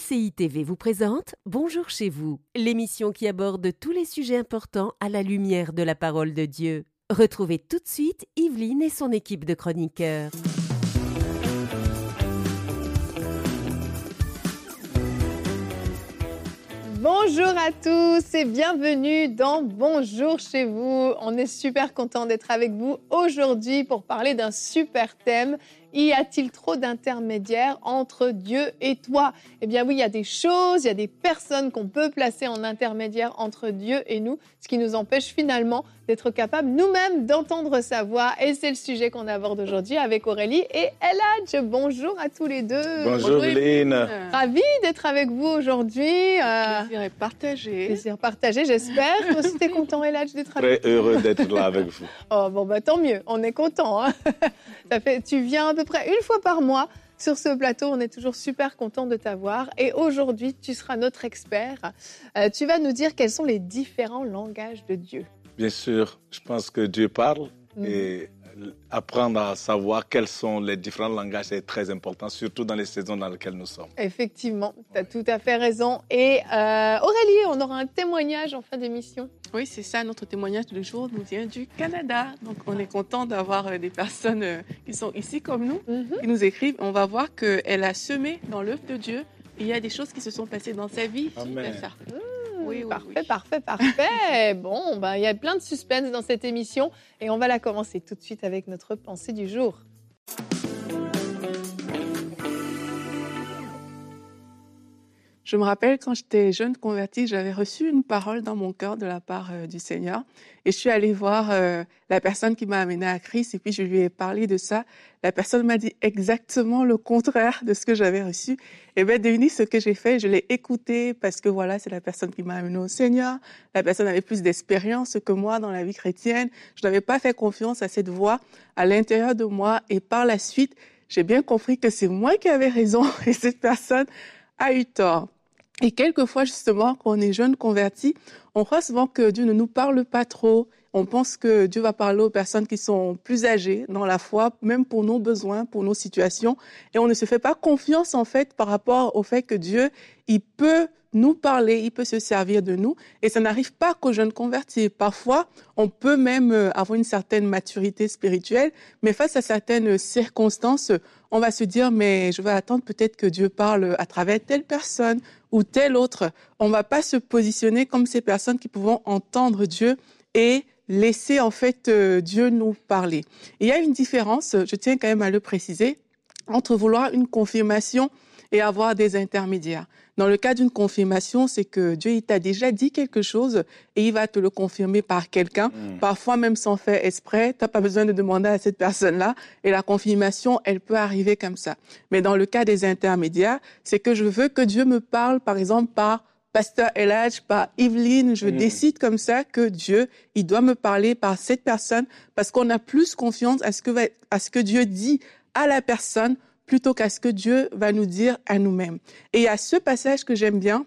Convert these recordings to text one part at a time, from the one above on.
MCI TV vous présente Bonjour chez vous, l'émission qui aborde tous les sujets importants à la lumière de la parole de Dieu. Retrouvez tout de suite Yveline et son équipe de chroniqueurs. Bonjour à tous et bienvenue dans Bonjour chez vous. On est super content d'être avec vous aujourd'hui pour parler d'un super thème y a-t-il trop d'intermédiaires entre Dieu et toi? Eh bien oui, il y a des choses, il y a des personnes qu'on peut placer en intermédiaire entre Dieu et nous, ce qui nous empêche finalement d'être capables nous-mêmes d'entendre sa voix. Et c'est le sujet qu'on aborde aujourd'hui avec Aurélie et Eladj. Bonjour à tous les deux. Bonjour, Lynn. Ravi d'être avec vous aujourd'hui. Euh, plaisir partagé. Plaisir partagé, j'espère. Toi aussi, t'es content, Eladj, d'être avec Très heureux d'être là avec vous. Oh, bon, bah tant mieux, on est content. Hein. Ça fait, tu viens peu près une fois par mois sur ce plateau. On est toujours super content de t'avoir. Et aujourd'hui, tu seras notre expert. Euh, tu vas nous dire quels sont les différents langages de Dieu. Bien sûr, je pense que Dieu parle mhm. et apprendre à savoir quels sont les différents langages est très important, surtout dans les saisons dans lesquelles nous sommes. Effectivement, tu as tout à fait raison. Et euh, Aurélie, on aura un témoignage en fin d'émission. Oui, c'est ça, notre témoignage du jour nous vient du Canada. Donc on est content d'avoir euh, des personnes euh, qui sont ici comme nous, mhm. qui nous écrivent. On va voir qu'elle a semé dans l'œuvre de Dieu. il y a des choses qui se sont passées dans sa vie. Amen. Ça. Oui, parfait, parfait, parfait. bon, ben, il y a plein de suspense dans cette émission et on va la commencer tout de suite avec notre pensée du jour. Je me rappelle quand j'étais jeune convertie, j'avais reçu une parole dans mon cœur de la part euh, du Seigneur. Et je suis allée voir euh, la personne qui m'a amenée à Christ et puis je lui ai parlé de ça. La personne m'a dit exactement le contraire de ce que j'avais reçu. Et bien, devinez ce que j'ai fait. Je l'ai écouté parce que voilà, c'est la personne qui m'a amenée au Seigneur. La personne avait plus d'expérience que moi dans la vie chrétienne. Je n'avais pas fait confiance à cette voix à l'intérieur de moi. Et par la suite, j'ai bien compris que c'est moi qui avais raison et cette personne a eu tort. Et quelquefois, justement, quand on est jeune converti, on croit souvent que Dieu ne nous parle pas trop. On pense que Dieu va parler aux personnes qui sont plus âgées dans la foi, même pour nos besoins, pour nos situations. Et on ne se fait pas confiance, en fait, par rapport au fait que Dieu, il peut nous parler, il peut se servir de nous. Et ça n'arrive pas qu'aux jeunes convertis. Parfois, on peut même euh, avoir une certaine maturité spirituelle, mais face à certaines circonstances, on va se dire, mais je vais attendre peut-être que Dieu parle à travers telle personne ou telle autre. On ne va pas se positionner comme ces personnes qui pouvons entendre Dieu et laisser en fait euh, Dieu nous parler. il y a une différence, je tiens quand même à le préciser, entre vouloir une confirmation et avoir des intermédiaires. Dans le cas d'une confirmation, c'est que Dieu il t'a déjà dit quelque chose et il va te le confirmer par quelqu'un, mm. parfois même sans faire exprès. Tu n'as pas besoin de demander à cette personne-là et la confirmation, elle peut arriver comme ça. Mais dans le cas des intermédiaires, c'est que je veux que Dieu me parle, par exemple, par Pasteur Eladj, par Yveline, je mm. décide comme ça que Dieu, il doit me parler par cette personne parce qu'on a plus confiance à ce que, à ce que Dieu dit à la personne plutôt qu'à ce que Dieu va nous dire à nous-mêmes. Et il y a ce passage que j'aime bien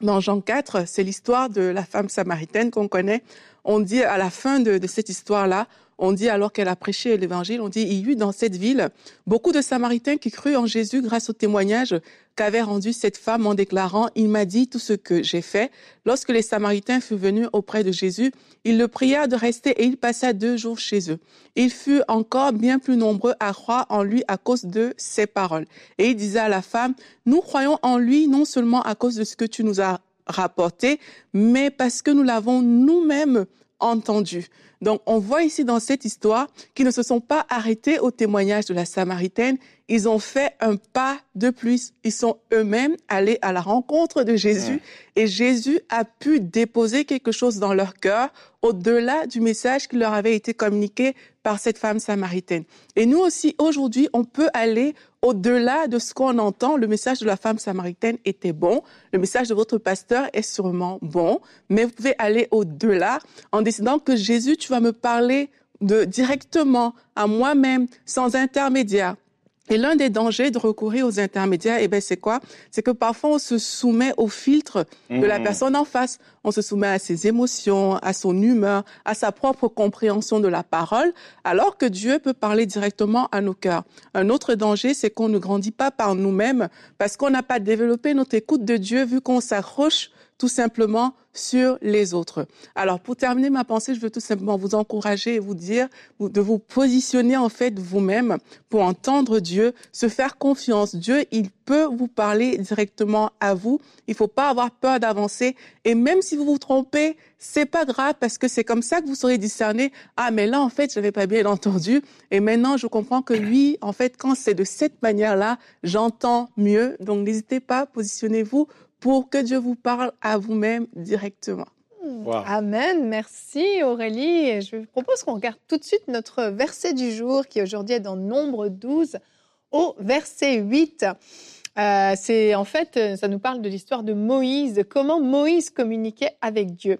dans Jean 4, c'est l'histoire de la femme samaritaine qu'on connaît. On dit à la fin de, de cette histoire-là, on dit alors qu'elle a prêché l'évangile, on dit il y eut dans cette ville beaucoup de Samaritains qui crurent en Jésus grâce au témoignage qu'avait rendu cette femme en déclarant il m'a dit tout ce que j'ai fait. Lorsque les Samaritains furent venus auprès de Jésus, il le pria de rester et il passa deux jours chez eux. Il fut encore bien plus nombreux à croire en lui à cause de ses paroles. Et il disait à la femme nous croyons en lui non seulement à cause de ce que tu nous as rapporté, mais parce que nous l'avons nous-mêmes entendu. Donc, on voit ici dans cette histoire qu'ils ne se sont pas arrêtés au témoignage de la Samaritaine. Ils ont fait un pas de plus. Ils sont eux-mêmes allés à la rencontre de Jésus et Jésus a pu déposer quelque chose dans leur cœur au-delà du message qui leur avait été communiqué par cette femme samaritaine. Et nous aussi, aujourd'hui, on peut aller au-delà de ce qu'on entend. Le message de la femme samaritaine était bon. Le message de votre pasteur est sûrement bon. Mais vous pouvez aller au-delà en décidant que Jésus, tu vas me parler de directement à moi-même, sans intermédiaire. Et l'un des dangers de recourir aux intermédiaires, eh ben, c'est quoi? C'est que parfois on se soumet au filtre de la Mhm. personne en face. On se soumet à ses émotions, à son humeur, à sa propre compréhension de la parole, alors que Dieu peut parler directement à nos cœurs. Un autre danger, c'est qu'on ne grandit pas par nous-mêmes parce qu'on n'a pas développé notre écoute de Dieu vu qu'on s'accroche tout simplement sur les autres. Alors, pour terminer ma pensée, je veux tout simplement vous encourager et vous dire de vous positionner en fait vous-même pour entendre Dieu, se faire confiance. Dieu, il peut vous parler directement à vous. Il faut pas avoir peur d'avancer. Et même si vous vous trompez, c'est pas grave parce que c'est comme ça que vous saurez discerner. Ah, mais là, en fait, j'avais pas bien entendu. Et maintenant, je comprends que oui, en fait, quand c'est de cette manière-là, j'entends mieux. Donc, n'hésitez pas, positionnez-vous pour que Dieu vous parle à vous-même directement. Wow. Amen, merci Aurélie. Et je vous propose qu'on regarde tout de suite notre verset du jour qui aujourd'hui est dans Nombre 12 au verset 8. Euh, c'est en fait, euh, ça nous parle de l'histoire de Moïse, de comment Moïse communiquait avec Dieu.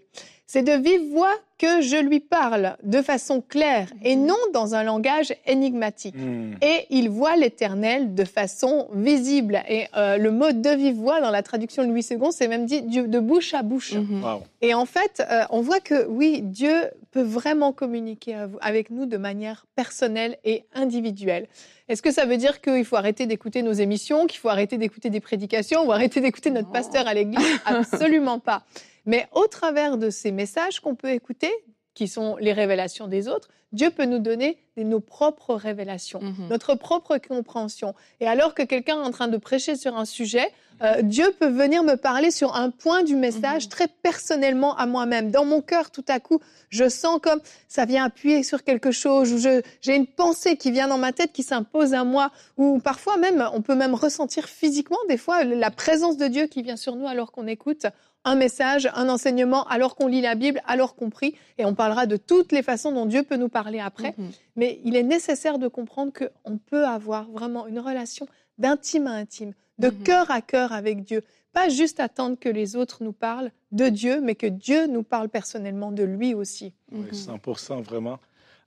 C'est de vive voix que je lui parle de façon claire et non dans un langage énigmatique. Mm. Et il voit l'Éternel de façon visible. Et euh, le mot de vive voix dans la traduction de Louis II, c'est même dit de bouche à bouche. Mhm. Wow. Et en fait, euh, on voit que oui, Dieu peut vraiment communiquer avec nous de manière personnelle et individuelle. Est-ce que ça veut dire qu'il faut arrêter d'écouter nos émissions, qu'il faut arrêter d'écouter des prédications ou arrêter d'écouter notre pasteur à l'église? Absolument pas. Mais au travers de ces messages qu'on peut écouter, qui sont les révélations des autres, Dieu peut nous donner nos propres révélations, Mhm. notre propre compréhension. Et alors que quelqu'un est en train de prêcher sur un sujet, euh, Dieu peut venir me parler sur un point du message Mhm. très personnellement à moi-même. Dans mon cœur, tout à coup, je sens comme ça vient appuyer sur quelque chose, ou j'ai une pensée qui vient dans ma tête, qui s'impose à moi, ou parfois même, on peut même ressentir physiquement, des fois, la présence de Dieu qui vient sur nous alors qu'on écoute un message, un enseignement, alors qu'on lit la Bible, alors qu'on prie, et on parlera de toutes les façons dont Dieu peut nous parler après. Mhm. Mais il est nécessaire de comprendre qu'on peut avoir vraiment une relation d'intime à intime, de Mhm. cœur à cœur avec Dieu. Pas juste attendre que les autres nous parlent de Dieu, mais que Dieu nous parle personnellement de lui aussi. Oui, Mhm. 100% vraiment.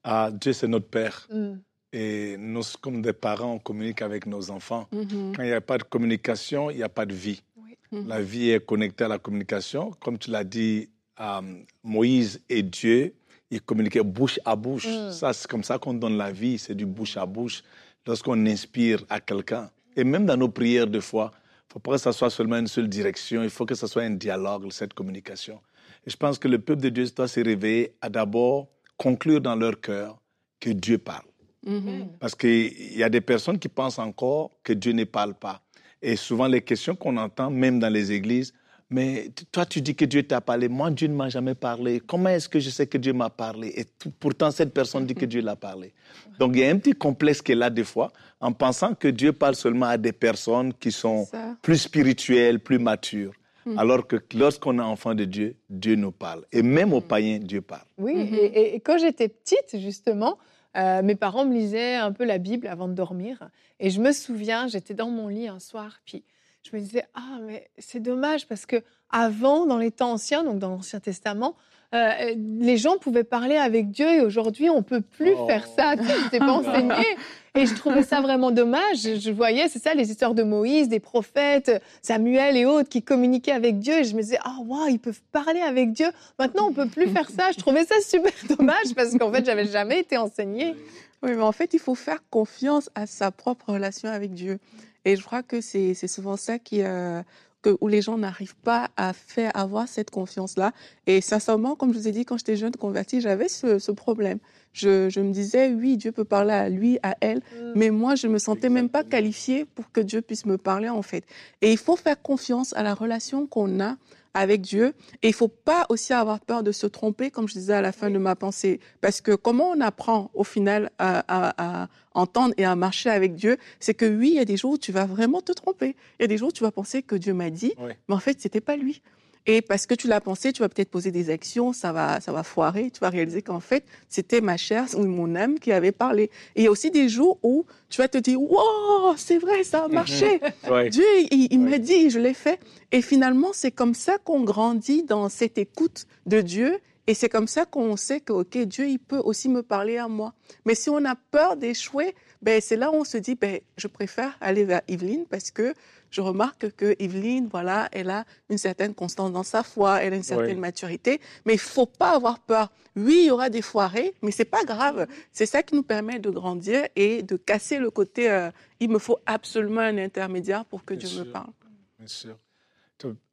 Ah, Dieu, c'est notre Père. Mm. Et nous, comme des parents, on communique avec nos enfants. Quand il n'y a pas de communication, il n'y a pas de vie. Mhm. La vie est connectée à la communication. Comme tu l'as dit, euh, Moïse et Dieu, ils communiquaient bouche à bouche. Mm. Ça, c'est comme ça qu'on donne la vie, c'est du bouche à bouche. Lorsqu'on inspire à quelqu'un, et même dans nos prières de foi, il ne faut pas que ça soit seulement une seule direction, il faut que ce soit un dialogue, cette communication. Et je pense que le peuple de Dieu doit se réveiller à d'abord conclure dans leur cœur que Dieu parle. Mhm. Parce qu'il y a des personnes qui pensent encore que Dieu ne parle pas. Et souvent, les questions qu'on entend, même dans les églises, mais toi, tu dis que Dieu t'a parlé. Moi, Dieu ne m'a jamais parlé. Comment est-ce que je sais que Dieu m'a parlé? Et tout- pourtant, cette personne dit que Dieu l'a parlé. Donc, il y a un petit complexe qui est là des fois, en pensant que Dieu parle seulement à des personnes qui sont Ça. plus spirituelles, plus matures. Alors que lorsqu'on est enfant de Dieu, Dieu nous parle. Et même aux païens, Dieu parle. Oui, Mhm. et- et quand j'étais petite, justement, euh, mes parents me lisaient un peu la Bible avant de dormir. Et je me souviens, j'étais dans mon lit un soir, puis je me disais, ah, mais c'est dommage parce que avant, dans les temps anciens, donc dans l'Ancien Testament, euh, les gens pouvaient parler avec Dieu et aujourd'hui, on peut plus Oh. faire ça. Tu sais, pas enseigné. Et je trouvais ça vraiment dommage. Je, voyais, c'est ça, les histoires de Moïse, des prophètes, Samuel et autres qui communiquaient avec Dieu. Et je me disais, ah, waouh, ils peuvent parler avec Dieu. Maintenant, on peut plus faire ça. Je trouvais ça super dommage parce qu'en fait, j'avais jamais été enseignée. Oui, mais en fait, il faut faire confiance à sa propre relation avec Dieu. Et je crois que c'est c'est souvent ça qui, euh, que, où les gens n'arrivent pas à faire avoir cette confiance-là. Et sincèrement, comme je vous ai dit, quand j'étais jeune convertie, j'avais ce, ce problème. Je, je me disais, oui, Dieu peut parler à lui, à elle, mais moi, je me sentais même pas qualifiée pour que Dieu puisse me parler, en fait. Et il faut faire confiance à la relation qu'on a avec Dieu. Et il faut pas aussi avoir peur de se tromper, comme je disais à la fin de ma pensée. Parce que comment on apprend, au final, à, à- à entendre et à marcher avec Dieu, c'est que oui, il y a des jours où tu vas vraiment te tromper. Il y a des jours où tu vas penser que Dieu m'a dit, Oui. mais en fait, c'était pas lui. Et parce que tu l'as pensé, tu vas peut-être poser des actions, ça va, ça va foirer. Tu vas réaliser qu'en fait, c'était ma chair ou mon âme qui avait parlé. Et il y a aussi des jours où tu vas te dire, wow, c'est vrai, ça a marché. Ouais. Dieu, il, il Ouais. m'a dit, je l'ai fait. Et finalement, c'est comme ça qu'on grandit dans cette écoute de Dieu Et c'est comme ça qu'on sait que, OK, Dieu, il peut aussi me parler à moi. Mais si on a peur d'échouer, ben, c'est là où on se dit, ben, je préfère aller vers Yveline parce que je remarque que Yveline, voilà, elle a une certaine constance dans sa foi, elle a une certaine maturité, mais il faut pas avoir peur. Oui, il y aura des foirés, mais c'est pas grave. C'est ça qui nous permet de grandir et de casser le côté, euh, il me faut absolument un intermédiaire pour que Dieu me parle. Bien sûr.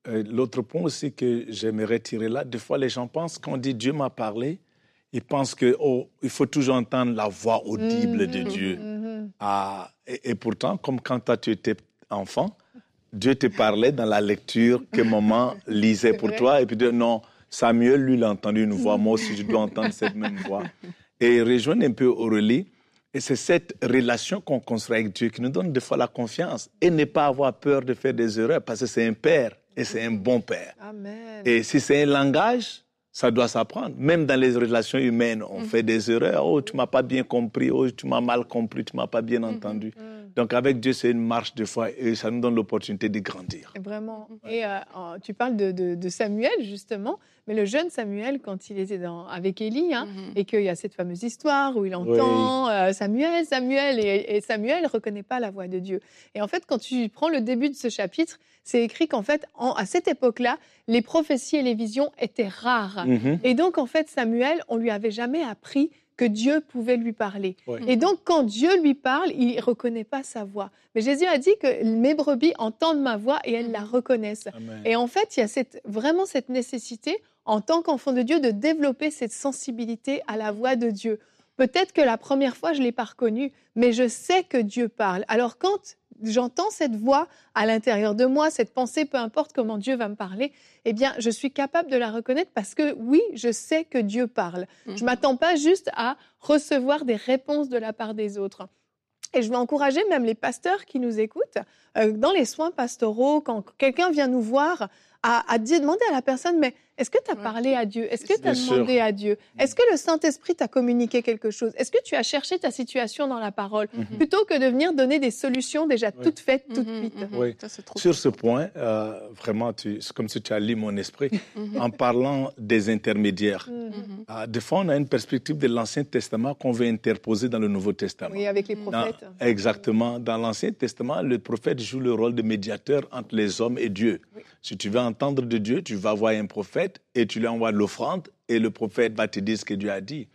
Euh, l'autre point aussi que j'aimerais tirer là, des fois les gens pensent qu'on dit Dieu m'a parlé, ils pensent que oh, il faut toujours entendre la voix audible de mhm. Dieu. Mhm. Ah, et, pourtant, comme quand toi, tu étais enfant, Dieu te parlait dans la lecture que maman lisait pour toi, et puis non, Samuel, lui, il a entendu une voix, moi aussi, je dois entendre cette même voix. Et rejoindre un peu Aurélie, et c'est cette relation qu'on construit avec Dieu qui nous donne des fois la confiance et ne pas avoir peur de faire des erreurs parce que c'est un père et c'est un bon père. Amen. Et si c'est un langage, ça doit s'apprendre. Même dans les relations humaines, on fait des erreurs. Oh, tu m'as pas bien compris. Oh, tu m'as mal compris. Tu m'as pas bien mm-hmm. entendu. Mm. Donc avec Dieu, c'est une marche de foi et ça nous donne l'opportunité de grandir. Vraiment. Et euh, tu parles de, Samuel justement, mais le jeune Samuel, quand il était dans, avec Élie, hein, mm-hmm. et qu'il y a cette fameuse histoire où il entend euh, Samuel, Samuel, et, et Samuel ne reconnaît pas la voix de Dieu. Et en fait, quand tu prends le début de ce chapitre, c'est écrit qu'en fait, à cette époque-là, les prophéties et les visions étaient rares. Mm-hmm. Et donc, en fait, Samuel, on lui avait jamais appris que Dieu pouvait lui parler. Et donc, quand Dieu lui parle, il ne reconnaît pas sa voix. Mais Jésus a dit que mes brebis entendent ma voix et elles la reconnaissent. Et en fait, il y a cette, vraiment cette nécessité, en tant qu'enfant de Dieu, de développer cette sensibilité à la voix de Dieu. Peut-être que la première fois, je ne l'ai pas reconnu, mais je sais que Dieu parle. Alors quand j'entends cette voix à l'intérieur de moi, cette pensée, peu importe comment Dieu va me parler, eh bien, je suis capable de la reconnaître parce que oui, je sais que Dieu parle. Je ne mhm. m'attends pas juste à recevoir des réponses de la part des autres. Et je veux encourager même les pasteurs qui nous écoutent, euh, dans les soins pastoraux, quand quelqu'un vient nous voir, à, à demander à la personne, mais est-ce que tu as parlé à Dieu? Est-ce que tu as demandé à Dieu? Est-ce que le Saint-Esprit t'a communiqué quelque chose? Est-ce que tu as cherché ta situation dans la parole? Mhm. plutôt que de venir donner des solutions déjà toutes faites tout de mhm, suite mhm. Oui. Sur ce point, euh, vraiment, c'est comme si tu as lu mon esprit en parlant des intermédiaires. Euh, des fois, on a une perspective de l'Ancien Testament qu'on veut interposer dans le Nouveau Testament. Oui, avec les prophètes. exactement. Dans l'Ancien Testament, le prophète joue le rôle de médiateur entre les hommes et Dieu. Si tu veux entendre de Dieu, tu vas voir un prophète et tu lui envoies l'offrande et le prophète va te dire ce que Dieu a dit.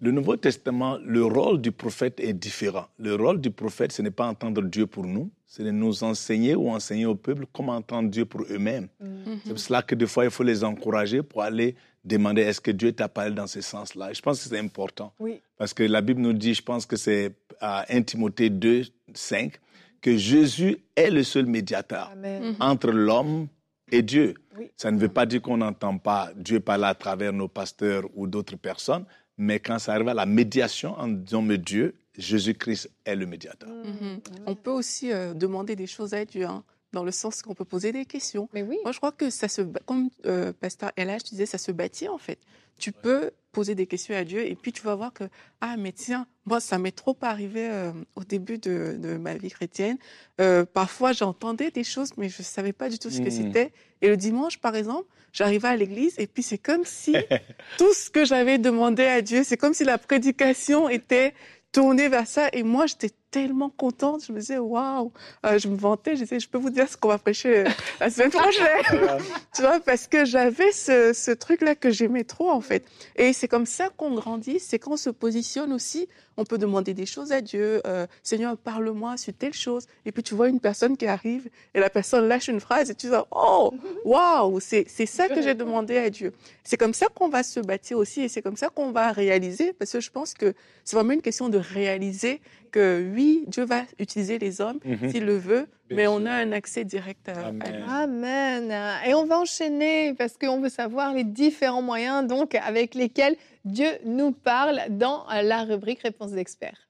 Le Nouveau Testament, le rôle du prophète est différent. Le rôle du prophète, ce n'est pas entendre Dieu pour nous, c'est de nous enseigner ou enseigner au peuple comment entendre Dieu pour eux-mêmes. Mm-hmm. C'est pour cela que des fois, il faut les encourager pour aller demander est-ce que Dieu t'a parlé dans ce sens-là? Je pense que c'est important. Oui. Parce que la Bible nous dit, je pense que c'est à 1 Timothée 2, 5, que Jésus est le seul médiateur entre l'homme et Dieu. Ça ne veut pas dire qu'on n'entend pas Dieu parler à travers nos pasteurs ou d'autres personnes, mais quand ça arrive à la médiation en disant mais Dieu, Jésus-Christ est le médiateur. Mm-hmm. On peut aussi euh, demander des choses à Dieu. Hein, dans le sens qu'on peut poser des questions. Mais oui. Moi, je crois que ça se, comme euh, Pasteur LH disais, ça se bâtit en fait. Tu peux poser des questions à Dieu et puis tu vas voir que, ah, mais tiens, moi, ça m'est trop arrivé euh, au début de, de, ma vie chrétienne. Euh, parfois, j'entendais des choses, mais je ne savais pas du tout ce que hmm. c'était. Et le dimanche, par exemple, j'arrivais à l'église et puis c'est comme si tout ce que j'avais demandé à Dieu, c'est comme si la prédication était tournée vers ça. Et moi, j'étais tellement contente. Je me disais, waouh, euh, je me vantais. Je disais, je peux vous dire ce qu'on va prêcher euh, la semaine prochaine. tu vois, parce que j'avais ce, ce truc-là que j'aimais trop, en fait. Et c'est comme ça qu'on grandit. C'est qu'on se positionne aussi. On peut demander des choses à Dieu. Euh, Seigneur, parle-moi sur telle chose. Et puis tu vois une personne qui arrive et la personne lâche une phrase et tu dis, oh, waouh, c'est, c'est ça que j'ai demandé à Dieu. C'est comme ça qu'on va se bâtir aussi et c'est comme ça qu'on va réaliser parce que je pense que c'est vraiment une question de réaliser que oui, Dieu va utiliser les hommes mhm. s'il le veut, mais on a un accès direct à, Amen. Amen. Et on va enchaîner parce qu'on veut savoir les différents moyens donc avec lesquels Dieu nous parle dans la rubrique Réponse d'experts.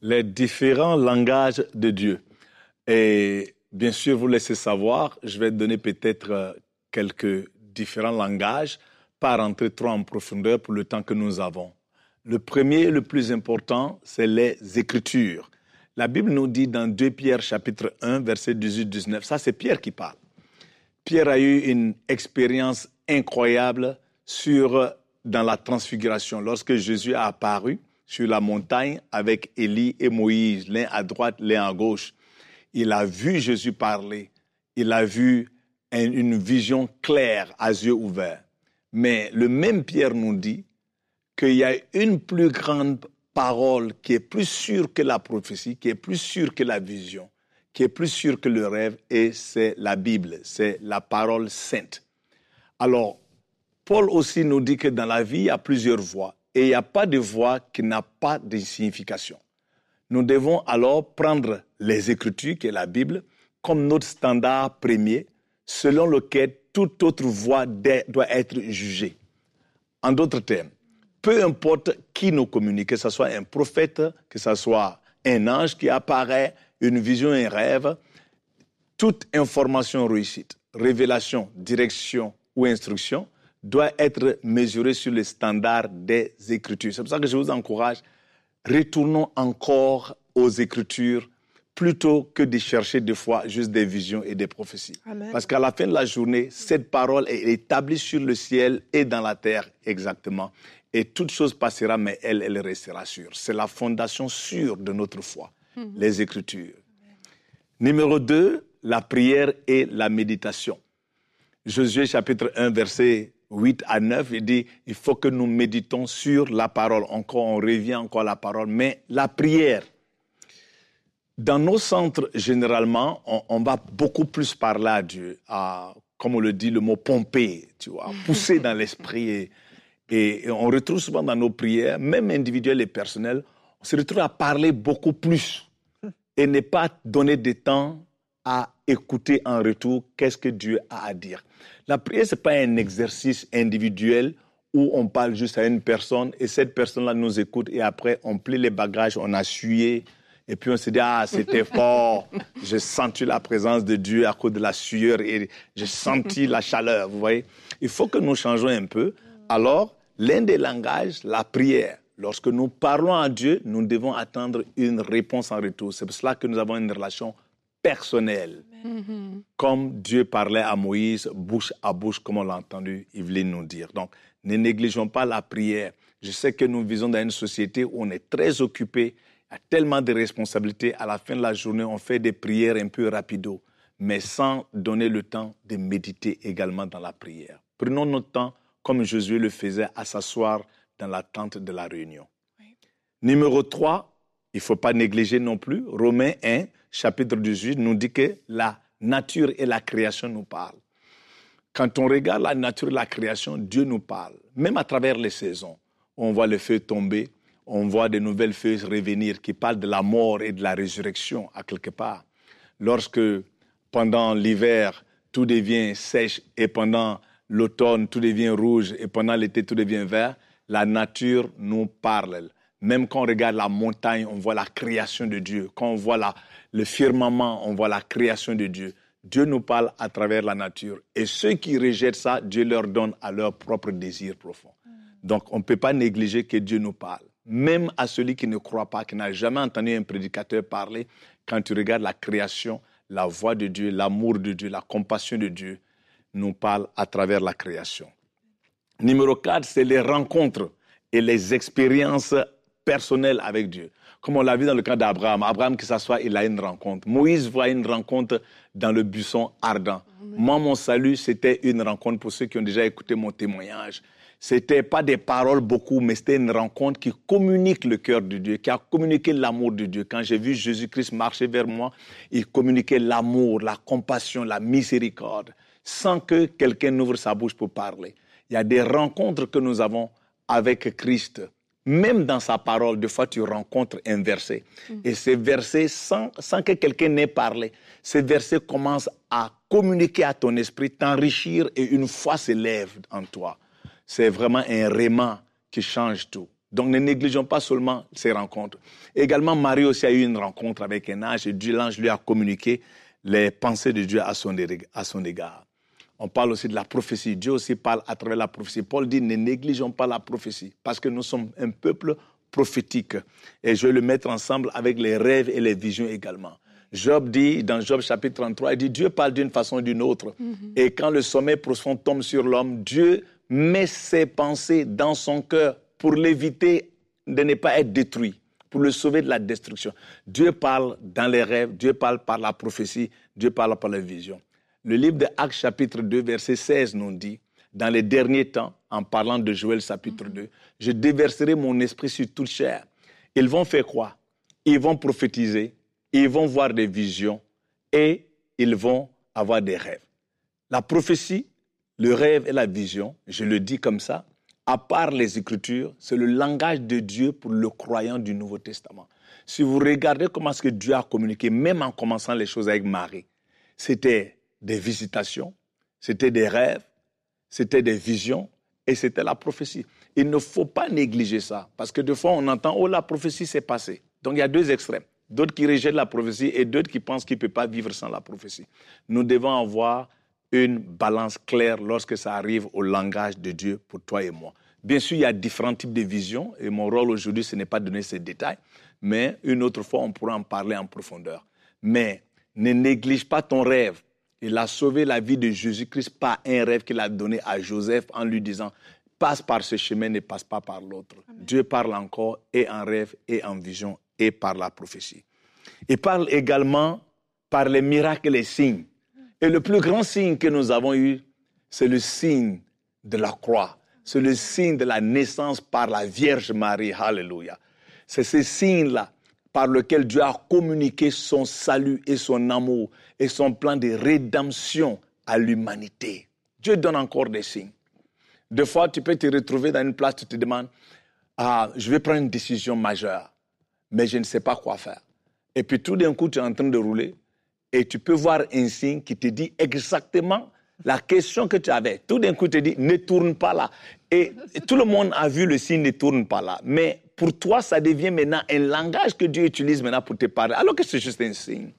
Les différents langages de Dieu. Et bien sûr, vous laissez savoir, je vais donner peut-être euh, quelques différents langages pas rentrer trop en profondeur pour le temps que nous avons. Le premier, le plus important, c'est les Écritures. La Bible nous dit dans 2 Pierre chapitre 1, verset 18-19, ça c'est Pierre qui parle. Pierre a eu une expérience incroyable sur, dans la transfiguration. Lorsque Jésus a apparu sur la montagne avec Élie et Moïse, l'un à droite, l'un à gauche, il a vu Jésus parler. Il a vu une vision claire à yeux ouverts. Mais le même Pierre nous dit qu'il y a une plus grande parole qui est plus sûre que la prophétie, qui est plus sûre que la vision, qui est plus sûre que le rêve, et c'est la Bible, c'est la parole sainte. Alors, Paul aussi nous dit que dans la vie, il y a plusieurs voies, et il n'y a pas de voie qui n'a pas de signification. Nous devons alors prendre les Écritures, qui est la Bible, comme notre standard premier, selon lequel toute autre voie doit être jugée. En d'autres termes, peu importe qui nous communique, que ce soit un prophète, que ce soit un ange qui apparaît, une vision, un rêve, toute information réussite, révélation, direction ou instruction doit être mesurée sur les standards des Écritures. C'est pour ça que je vous encourage, retournons encore aux Écritures plutôt que de chercher des fois juste des visions et des prophéties. Parce qu'à la fin de la journée, cette parole est établie sur le ciel et dans la terre exactement. Et toute chose passera, mais elle, elle restera sûre. C'est la fondation sûre de notre foi, mhm. les Écritures. Numéro 2, la prière et la méditation. Josué chapitre 1, verset 8 à 9, il dit, il faut que nous méditons sur la parole. Encore, on revient encore à la parole, mais la prière dans nos centres, généralement, on, va beaucoup plus parler à Dieu, à, comme on le dit, le mot pomper, tu vois, pousser dans l'esprit. Et, on retrouve souvent dans nos prières, même individuelles et personnelles, on se retrouve à parler beaucoup plus et ne pas donner de temps à écouter en retour qu'est-ce que Dieu a à dire. La prière, ce n'est pas un exercice individuel où on parle juste à une personne et cette personne-là nous écoute et après on plie les bagages, on a sué, et puis on se dit, ah, c'était fort. J'ai senti la présence de Dieu à cause de la sueur et j'ai senti la chaleur, vous voyez. Il faut que nous changeons un peu. Alors, l'un des langages, la prière. Lorsque nous parlons à Dieu, nous devons attendre une réponse en retour. C'est pour cela que nous avons une relation personnelle. Comme Dieu parlait à Moïse, bouche à bouche, comme on l'a entendu Yveline nous dire. Donc, ne négligeons pas la prière. Je sais que nous vivons dans une société où on est très occupé a tellement de responsabilités. À la fin de la journée, on fait des prières un peu rapido, mais sans donner le temps de méditer également dans la prière. Prenons notre temps, comme Jésus le faisait, à s'asseoir dans la tente de la réunion. Numéro 3, il ne faut pas négliger non plus, Romains 1, chapitre 18, nous dit que la nature et la création nous parlent. Quand on regarde la nature et la création, Dieu nous parle, même à travers les saisons. On voit le feu tomber, on voit de nouvelles feuilles revenir qui parlent de la mort et de la résurrection à quelque part. Lorsque pendant l'hiver, tout devient sèche et pendant l'automne, tout devient rouge et pendant l'été, tout devient vert, la nature nous parle. Même quand on regarde la montagne, on voit la création de Dieu. Quand on voit le firmament, on voit la création de Dieu. Dieu nous parle à travers la nature. Et ceux qui rejettent ça, Dieu leur donne à leur propre désir profond. Donc on ne peut pas négliger que Dieu nous parle même à celui qui ne croit pas, qui n'a jamais entendu un prédicateur parler, quand tu regardes la création, la voix de Dieu, l'amour de Dieu, la compassion de Dieu, nous parle à travers la création. Numéro 4, c'est les rencontres et les expériences personnelles avec Dieu. Comme on l'a vu dans le cas d'Abraham. Abraham qui s'assoit, il a une rencontre. Moïse voit une rencontre dans le buisson ardent. Moi, mon salut, c'était une rencontre pour ceux qui ont déjà écouté mon témoignage. C'était pas des paroles beaucoup, mais c'était une rencontre qui communique le cœur de Dieu, qui a communiqué l'amour de Dieu. Quand j'ai vu Jésus-Christ marcher vers moi, il communiquait l'amour, la compassion, la miséricorde, sans que quelqu'un n'ouvre sa bouche pour parler. Il y a des rencontres que nous avons avec Christ. Même dans sa parole, des fois, tu rencontres un verset. Mm. Et ces versets, sans, sans que quelqu'un n'ait parlé, ces versets commencent à communiquer à ton esprit, t'enrichir et une foi s'élève en toi c'est vraiment un réman qui change tout. Donc ne négligeons pas seulement ces rencontres. Également, Marie aussi a eu une rencontre avec un ange et Dieu, l'ange lui a communiqué les pensées de Dieu à son, à son égard. On parle aussi de la prophétie. Dieu aussi parle à travers la prophétie. Paul dit ne négligeons pas la prophétie parce que nous sommes un peuple prophétique. Et je vais le mettre ensemble avec les rêves et les visions également. Job dit, dans Job chapitre 33, il dit Dieu parle d'une façon ou d'une autre. Et quand le sommeil profond tombe sur l'homme, Dieu met ses pensées dans son cœur pour l'éviter de ne pas être détruit, pour le sauver de la destruction. Dieu parle dans les rêves, Dieu parle par la prophétie, Dieu parle par la vision. Le livre de Actes chapitre 2, verset 16 nous dit, dans les derniers temps, en parlant de Joël chapitre 2, je déverserai mon esprit sur toute chair. Ils vont faire quoi? Ils vont prophétiser, ils vont voir des visions et ils vont avoir des rêves. La prophétie, le rêve et la vision, je le dis comme ça, à part les Écritures, c'est le langage de Dieu pour le croyant du Nouveau Testament. Si vous regardez comment est-ce que Dieu a communiqué, même en commençant les choses avec Marie, c'était des visitations, c'était des rêves, c'était des visions et c'était la prophétie. Il ne faut pas négliger ça, parce que des fois on entend, oh la prophétie s'est passée. Donc il y a deux extrêmes d'autres qui rejettent la prophétie et d'autres qui pensent qu'il ne peut pas vivre sans la prophétie. Nous devons avoir une balance claire lorsque ça arrive au langage de Dieu pour toi et moi. Bien sûr, il y a différents types de visions et mon rôle aujourd'hui, ce n'est pas de donner ces détails, mais une autre fois, on pourra en parler en profondeur. Mais ne néglige pas ton rêve. Il a sauvé la vie de Jésus-Christ par un rêve qu'il a donné à Joseph en lui disant, passe par ce chemin, ne passe pas par l'autre. Dieu parle encore et en rêve et en vision et par la prophétie. Il parle également par les miracles et les signes. Et le plus grand signe que nous avons eu, c'est le signe de la croix. C'est le signe de la naissance par la Vierge Marie. Alléluia. C'est ce signe-là par lequel Dieu a communiqué son salut et son amour et son plan de rédemption à l'humanité. Dieu donne encore des signes. Des fois, tu peux te retrouver dans une place, tu te demandes, ah, je vais prendre une décision majeure, mais je ne sais pas quoi faire. Et puis tout d'un coup, tu es en train de rouler et tu peux voir un signe qui te dit exactement la question que tu avais. Tout d'un coup, tu te dis, ne tourne pas là. Et, tout le monde a vu le signe, ne tourne pas là. Mais pour toi, ça devient maintenant un langage que Dieu utilise maintenant pour te parler, alors que c'est juste un signe.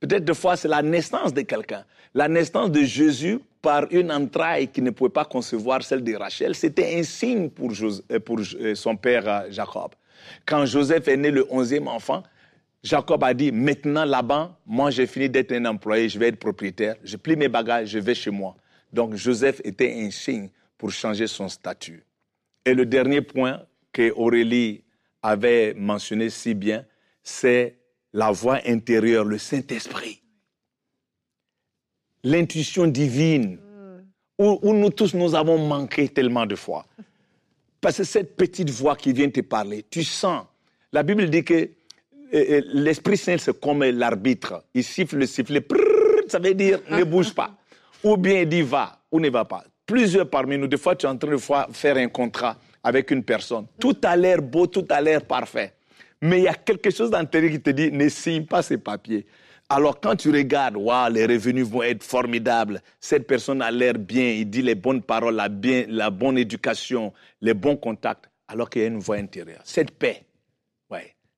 Peut-être des fois, c'est la naissance de quelqu'un. La naissance de Jésus par une entraille qui ne pouvait pas concevoir celle de Rachel, c'était un signe pour, euh, pour euh, son père euh, Jacob. Quand Joseph est né le onzième enfant, Jacob a dit, maintenant là-bas, moi j'ai fini d'être un employé, je vais être propriétaire, je plie mes bagages, je vais chez moi. Donc Joseph était un signe pour changer son statut. Et le dernier point que Aurélie avait mentionné si bien, c'est la voix intérieure, le Saint-Esprit. L'intuition divine, où, où, nous tous nous avons manqué tellement de fois. Parce que cette petite voix qui vient te parler, tu sens. La Bible dit que l'Esprit Saint, c'est comme l'arbitre. Il siffle le sifflet, ça veut dire ne bouge pas. Ou bien il dit va, ou ne va pas. Plusieurs parmi nous, des fois, tu es en train de faire un contrat avec une personne. Tout a l'air beau, tout a l'air parfait. Mais il y a quelque chose d'intérieur qui te dit ne signe pas ces papiers. Alors quand tu regardes, waouh, les revenus vont être formidables, cette personne a l'air bien, il dit les bonnes paroles, la, bien, la bonne éducation, les bons contacts, alors qu'il y a une voix intérieure. Cette paix,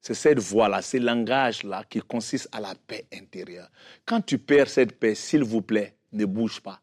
c'est cette voix-là, ce langage-là qui consiste à la paix intérieure. Quand tu perds cette paix, s'il vous plaît, ne bouge pas.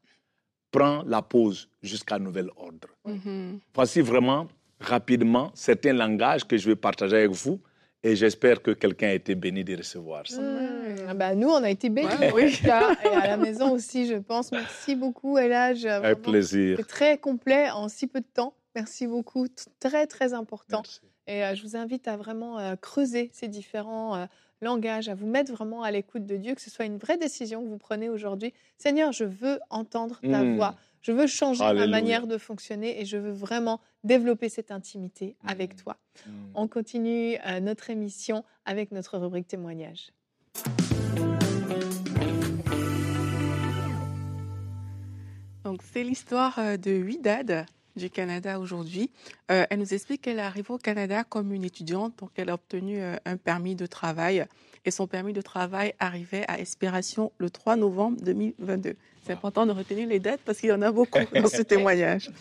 Prends la pause jusqu'à nouvel ordre. Mm-hmm. Voici vraiment rapidement certains langages que je vais partager avec vous. Et j'espère que quelqu'un a été béni de recevoir ça. Mm. bah, nous, on a été bénis. Oui. Et à la maison aussi, je pense. Merci beaucoup, Elage. Avec plaisir. Très complet en si peu de temps. Merci beaucoup. Très, très important. Merci. Et je vous invite à vraiment creuser ces différents langages, à vous mettre vraiment à l'écoute de Dieu, que ce soit une vraie décision que vous prenez aujourd'hui. Seigneur, je veux entendre ta mmh. voix. Je veux changer ma manière de fonctionner et je veux vraiment développer cette intimité avec mmh. toi. Mmh. On continue notre émission avec notre rubrique témoignage. Donc c'est l'histoire de Huidad du Canada aujourd'hui. Euh, elle nous explique qu'elle arrive au Canada comme une étudiante, donc elle a obtenu euh, un permis de travail et son permis de travail arrivait à expiration le 3 novembre 2022. C'est important de retenir les dates parce qu'il y en a beaucoup dans ce témoignage.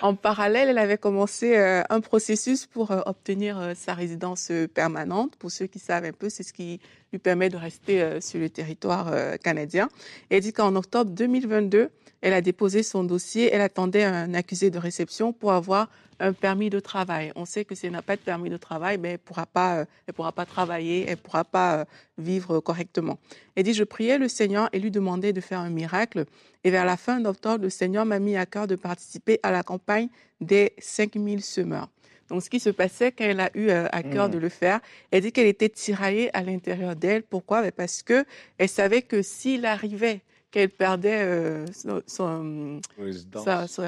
En parallèle, elle avait commencé euh, un processus pour obtenir sa résidence permanente. Pour ceux qui savent un peu, c'est ce qui lui permet de rester sur le territoire canadien. Et elle dit qu'en octobre 2022, elle a déposé son dossier, elle attendait un accusé de réception pour avoir un permis de travail. On sait que si elle n'a pas de permis de travail, mais elle pourra pas, euh, elle pourra pas travailler, elle pourra pas euh, vivre correctement. Elle dit, je priais le Seigneur et lui demandais de faire un miracle. Et vers la fin d'octobre, le Seigneur m'a mis à cœur de participer à la campagne des 5000 semeurs. Donc, ce qui se passait quand elle a eu euh, à cœur mmh. de le faire, elle dit qu'elle était tiraillée à l'intérieur d'elle. Pourquoi? Ben, Parce que elle savait que s'il arrivait qu'elle perdait son,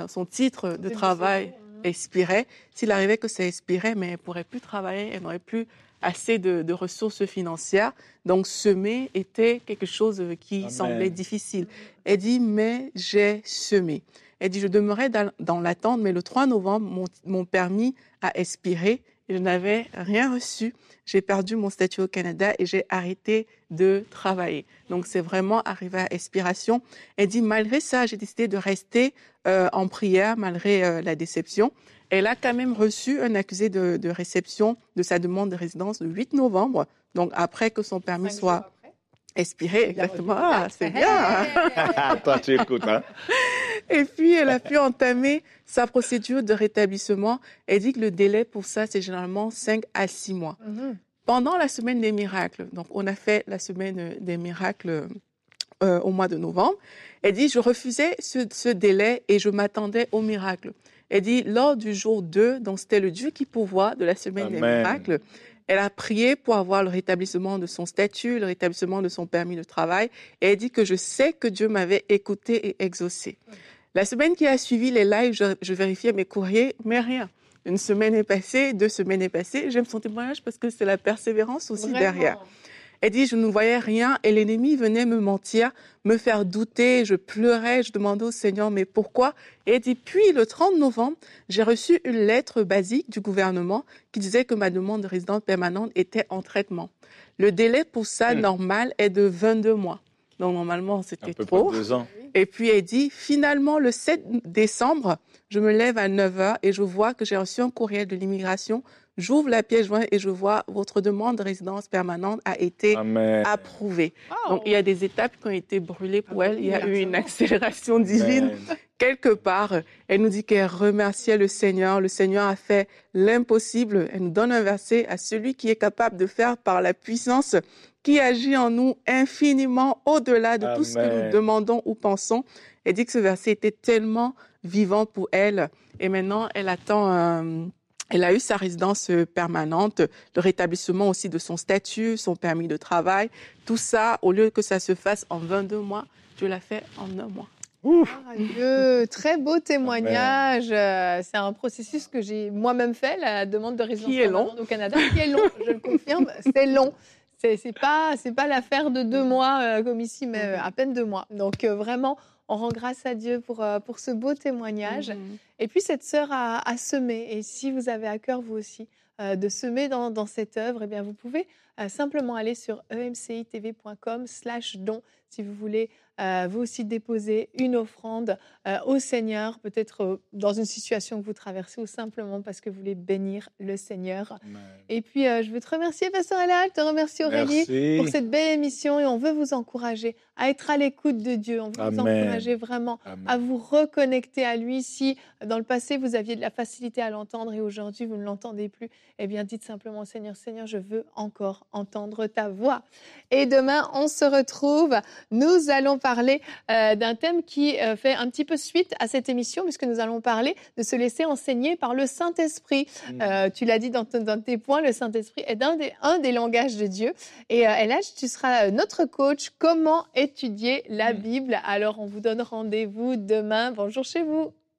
son, titre de travail, expirait. S'il arrivait que ça expirait, mais elle pourrait plus travailler, elle n'aurait plus assez de, ressources financières. Donc, semer était quelque chose qui semblait difficile. Elle dit, mais j'ai semé. Elle dit, je demeurais dans, l'attente, mais le 3 novembre, mon, permis a expiré je n'avais rien reçu. J'ai perdu mon statut au Canada et j'ai arrêté de travailler. Donc, c'est vraiment arrivé à expiration. Elle dit, malgré ça, j'ai décidé de rester euh, en prière, malgré euh, la déception. Elle a quand même reçu un accusé de, réception de sa demande de résidence le 8 novembre, donc après que son permis soit expiré. Exactement. Ah, c'est bien. Toi, tu écoutes, hein? Et puis, elle a pu entamer sa procédure de rétablissement. Elle dit que le délai pour ça, c'est généralement 5 à 6 mois. Mhm. Pendant la semaine des miracles, donc on a fait la semaine des miracles euh, au mois de novembre, elle dit, je refusais ce, ce délai et je m'attendais au miracle. Elle dit, lors du jour 2, donc c'était le Dieu qui pourvoit de la semaine des miracles, elle a prié pour avoir le rétablissement de son statut, le rétablissement de son permis de travail. Et elle dit que je sais que Dieu m'avait écouté et exaucé. La semaine qui a suivi les lives, je, vérifiais mes courriers, mais rien. Une semaine est passée, deux semaines est passée. J'aime son témoignage parce que c'est la persévérance aussi derrière. Elle dit, je ne voyais rien et l'ennemi venait me mentir, me faire douter. Je pleurais, je demandais au Seigneur, mais pourquoi? Et elle dit, puis le 30 novembre, j'ai reçu une lettre basique du gouvernement qui disait que ma demande de résidence permanente était en traitement. Le délai pour ça hmm. normal est de 22 mois. Donc normalement, c'était trop. Deux ans. Et puis elle dit, finalement, le 7 décembre, je me lève à 9 heures et je vois que j'ai reçu un courriel de l'immigration J'ouvre la pièce jointe et je vois votre demande de résidence permanente a été approuvée. Donc, il y a des étapes qui ont été brûlées pour elle. Il y a eu une accélération divine. Quelque part, elle nous dit qu'elle remerciait le Seigneur. Le Seigneur a fait l'impossible. Elle nous donne un verset à celui qui est capable de faire par la puissance qui agit en nous infiniment au-delà de tout ce que nous demandons ou pensons. Elle dit que ce verset était tellement vivant pour elle. Et maintenant, elle attend un elle a eu sa résidence euh, permanente, le rétablissement aussi de son statut, son permis de travail. Tout ça, au lieu que ça se fasse en 22 mois, je l'ai fait en un mois. Ouf. très beau témoignage. Euh, c'est un processus que j'ai moi-même fait, la demande de résidence permanente au Canada, qui est long, je le confirme, c'est long. C'est pas c'est pas l'affaire de deux mois euh, comme ici, mais à peine deux mois. Donc vraiment, on rend grâce à Dieu pour, euh, pour ce beau témoignage. Mhm. Et puis cette sœur a, semé. Et si vous avez à cœur, vous aussi, euh, de semer dans, dans cette œuvre, eh bien, vous pouvez euh, simplement aller sur emcitv.com slash don si vous voulez euh, vous aussi déposer une offrande euh, au Seigneur, peut-être euh, dans une situation que vous traversez ou simplement parce que vous voulez bénir le Seigneur. Et puis, je veux te remercier, Pasteur Ella, te remercier Aurélie pour cette belle émission et on veut vous encourager à être à l'écoute de Dieu. On veut vous encourager vraiment à vous reconnecter à lui. Si dans le passé vous aviez de la facilité à l'entendre et aujourd'hui vous ne l'entendez plus, eh bien dites simplement au Seigneur, Seigneur, je veux encore entendre ta voix. Et demain, on se retrouve. Nous allons parler euh, d'un thème qui euh, fait un petit peu suite à cette émission, puisque nous allons parler de se laisser enseigner par le Saint-Esprit. Mm. Euh, tu l'as dit dans, tes points, le Saint-Esprit est un des, un des langages de Dieu. Et Elage, tu seras notre coach. Comment étudier la mm. Bible? Alors, on vous donne rendez-vous demain. Bonjour chez vous.